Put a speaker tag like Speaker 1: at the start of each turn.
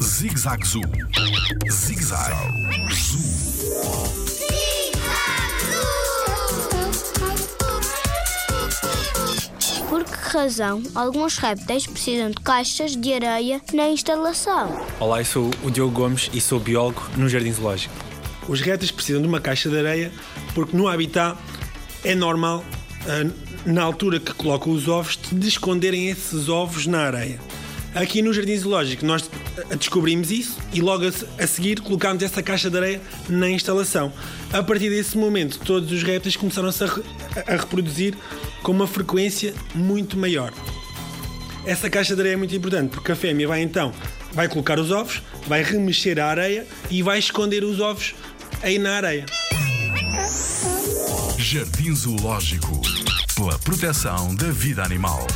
Speaker 1: Zig-Zag Zoo. Zig-Zag Zoo.
Speaker 2: Por que razão alguns répteis precisam de caixas de areia na instalação?
Speaker 3: Olá, eu sou o Diogo Gomes e sou biólogo no Jardim Zoológico.
Speaker 4: Os répteis precisam de uma caixa de areia porque no habitat é normal, ah, na altura que colocam os ovos, de esconderem esses ovos na areia. Aqui no Jardim Zoológico nós descobrimos isso e logo a se- a seguir colocámos essa caixa de areia na instalação. A partir desse momento, todos os répteis começaram-se a, a reproduzir com uma frequência muito maior. Essa caixa de areia é muito importante porque a fêmea vai então vai colocar os ovos, vai remexer a areia e vai esconder os ovos aí na areia.
Speaker 1: Jardim Zoológico. Pela proteção da vida animal.